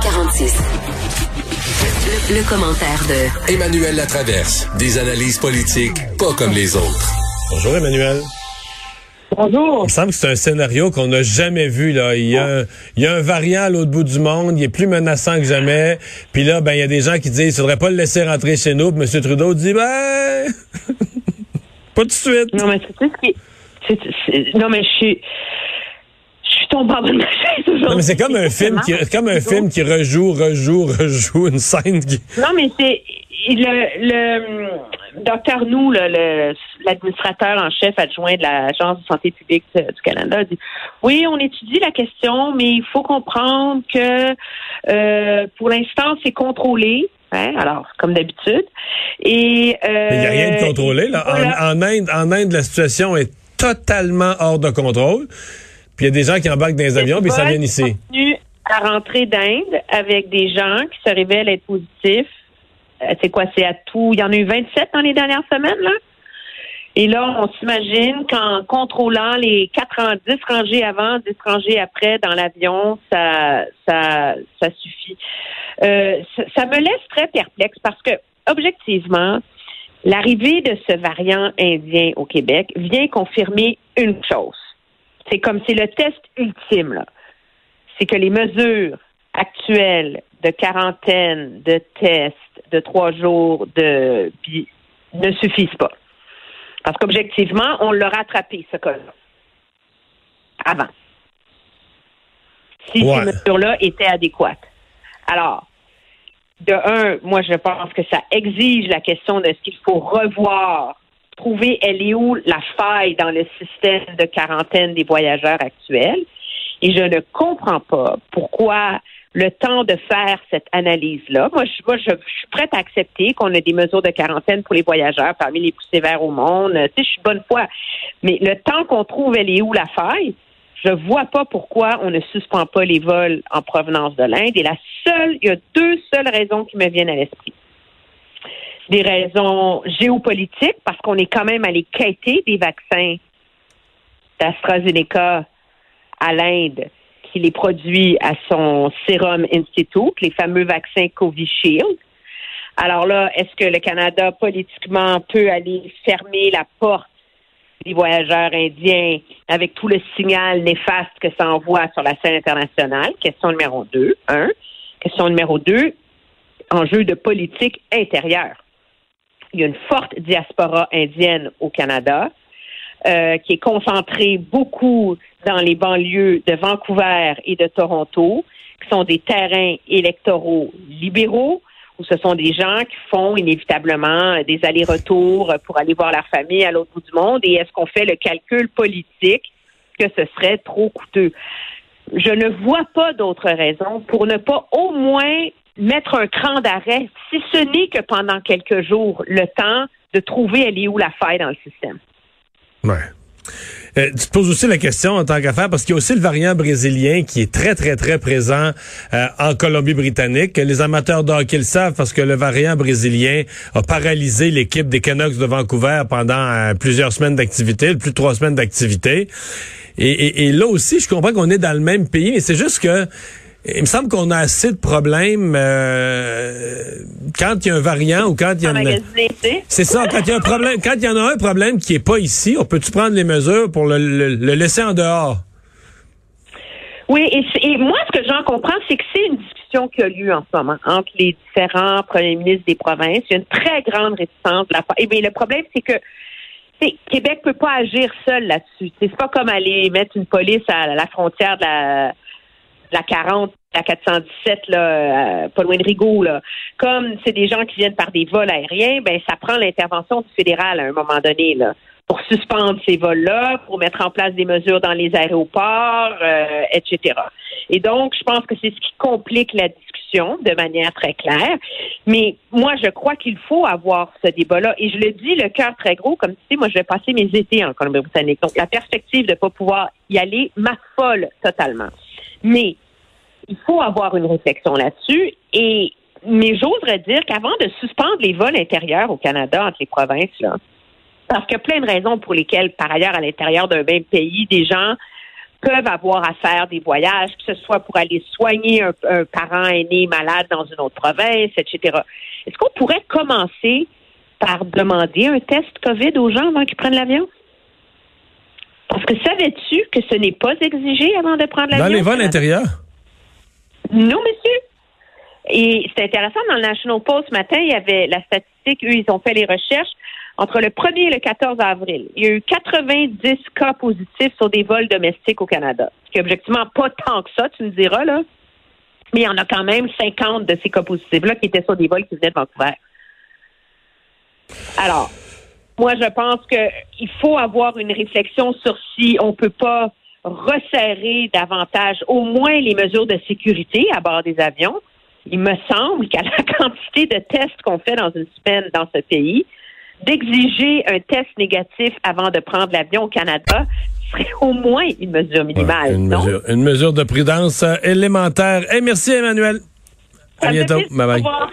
346. Le, le commentaire de Emmanuel Latraverse. Des analyses politiques pas comme les autres. Bonjour Emmanuel. Bonjour. Il me semble que c'est un scénario qu'on n'a jamais vu. Là. Il, y a un, il y a un variant à l'autre bout du monde, il est plus menaçant que jamais. Puis là, ben il y a des gens qui disent il faudrait pas le laisser rentrer chez nous. Puis M. Trudeau dit ben pas tout de suite. Non, mais c'est ce qui. Non, mais je suis. Je suis tombée en bas de ma chaise aujourd'hui. Non, mais c'est comme un film qui comme un film qui rejoue, rejoue, rejoue une scène qui. Non, mais c'est. Le, le docteur Nou, le- le- l'administrateur en chef adjoint de l'Agence de santé publique de- du Canada, a dit Oui, on étudie la question, mais il faut comprendre que euh, pour l'instant, c'est contrôlé. Hein, alors, comme d'habitude. Et euh, Il n'y a rien de contrôlé. Là. En-. En, Inde, en Inde, la situation est totalement hors de contrôle. Puis il y a des gens qui embarquent dans les avions, puis ça vient ici. continue à rentrer d'Inde avec des gens qui se révèlent être positifs. Euh, C'est quoi, c'est à tout? Il y en a eu 27 dans les dernières semaines, là. Et là, on s'imagine qu'en contrôlant les 4 ans, 10 rangées avant, 10 rangées après dans l'avion, ça, ça, ça suffit. Euh, ça, ça me laisse très perplexe parce que, objectivement, l'arrivée de ce variant indien au Québec vient confirmer une chose. C'est comme c'est le test ultime, là. C'est que les mesures actuelles de quarantaine, de tests, de trois jours, de ne suffisent pas. Parce qu'objectivement, on l'a rattrapé, ce cas-là. Avant. Si Ouais. ces mesures-là étaient adéquates. Alors, de un, moi, je pense que ça exige la question de ce qu'il faut revoir, trouver elle est où la faille dans le système de quarantaine des voyageurs actuels. Et je ne comprends pas pourquoi le temps de faire cette analyse-là. Moi, je, moi, je, suis prête à accepter qu'on ait des mesures de quarantaine pour les voyageurs parmi les plus sévères au monde. Tu sais, je suis bonne foi. Mais le temps qu'on trouve elle est où la faille, je vois pas pourquoi on ne suspend pas les vols en provenance de l'Inde. Et la seule, il y a deux seules raisons qui me viennent à l'esprit. Des raisons géopolitiques, parce qu'on est quand même allé quêter des vaccins d'AstraZeneca à l'Inde qui les produit à son Serum Institute, les fameux vaccins Covishield. Alors là, est-ce que le Canada politiquement peut aller fermer la porte des voyageurs indiens avec tout le signal néfaste que ça envoie sur la scène internationale? Question numéro deux. Un. Question numéro deux, enjeu de politique intérieure. Il y a une forte diaspora indienne au Canada euh, qui est concentrée beaucoup dans les banlieues de Vancouver et de Toronto, qui sont des terrains électoraux libéraux, où ce sont des gens qui font inévitablement des allers-retours pour aller voir leur famille à l'autre bout du monde. Et est-ce qu'on fait le calcul politique que ce serait trop coûteux? Je ne vois pas d'autre raison pour ne pas au moins mettre un cran d'arrêt, si ce n'est que pendant quelques jours, le temps de trouver elle est où la faille dans le système. Ouais. Euh, tu te poses aussi la question en tant qu'affaire parce qu'il y a aussi le variant brésilien qui est très très très présent euh, en Colombie-Britannique. Les amateurs de hockey le savent parce que le variant brésilien a paralysé l'équipe des Canucks de Vancouver pendant euh, plusieurs semaines d'activité, plus de trois semaines d'activité. Et, et- et là aussi, je comprends qu'on est dans le même pays, mais c'est juste que il me semble qu'on a assez de problèmes euh, quand il y a un variant ou quand il y a une... C'est ça, quand il y a un problème, quand il y en a un problème qui est pas ici, on peut-tu prendre les mesures pour le, le- le laisser en dehors? Oui, et, et moi, ce que j'en comprends, c'est que c'est une discussion qui a lieu en ce moment entre les différents premiers ministres des provinces. Il y a une très grande réticence de la part. Et bien, le problème, c'est que Québec peut pas agir seul là-dessus. C'est pas comme aller mettre une police à la frontière de la, la 40, la 417, là, euh, pas loin de Rigaud, là. Comme c'est des gens qui viennent par des vols aériens, ben ça prend l'intervention du fédéral à un moment donné, là, pour suspendre ces vols-là, pour mettre en place des mesures dans les aéroports, euh, etc. Et donc, je pense que c'est ce qui complique la discussion de manière très claire. Mais moi, je crois qu'il faut avoir ce débat-là. Et je le dis, le cœur très gros, comme tu sais, moi, je vais passer mes étés en Colombie-Britannique. Donc, la perspective de ne pas pouvoir y aller m'affole totalement. Mais il faut avoir une réflexion là-dessus. Et mais j'oserais dire qu'avant de suspendre les vols intérieurs au Canada entre les provinces, parce qu'il y a plein de raisons pour lesquelles, par ailleurs, à l'intérieur d'un même pays, des gens peuvent avoir à faire des voyages, que ce soit pour aller soigner un, un parent aîné malade dans une autre province, etc. Est-ce qu'on pourrait commencer par demander un test COVID aux gens avant qu'ils prennent l'avion? Parce que savais-tu que ce n'est pas exigé avant de prendre l'avion? Dans les vols intérieurs? Non, monsieur. Et c'est intéressant, dans le National Post ce matin, il y avait la statistique, eux, ils ont fait les recherches. Entre le 1er et le 14 avril, il y a eu 90 cas positifs sur des vols domestiques au Canada. Ce qui est objectivement pas tant que ça, tu me diras, là. Mais il y en a quand même 50 de ces cas positifs-là qui étaient sur des vols qui venaient de Vancouver. Alors, moi, je pense qu'il faut avoir une réflexion sur si on peut pas resserrer davantage au moins les mesures de sécurité à bord des avions. Il me semble qu'à la quantité de tests qu'on fait dans une semaine dans ce pays, d'exiger un test négatif avant de prendre l'avion au Canada serait au moins une mesure minimale. une, non? mesure, une mesure de prudence euh, élémentaire. Et merci, Emmanuel. À Ça bientôt. Bye Au bye. revoir.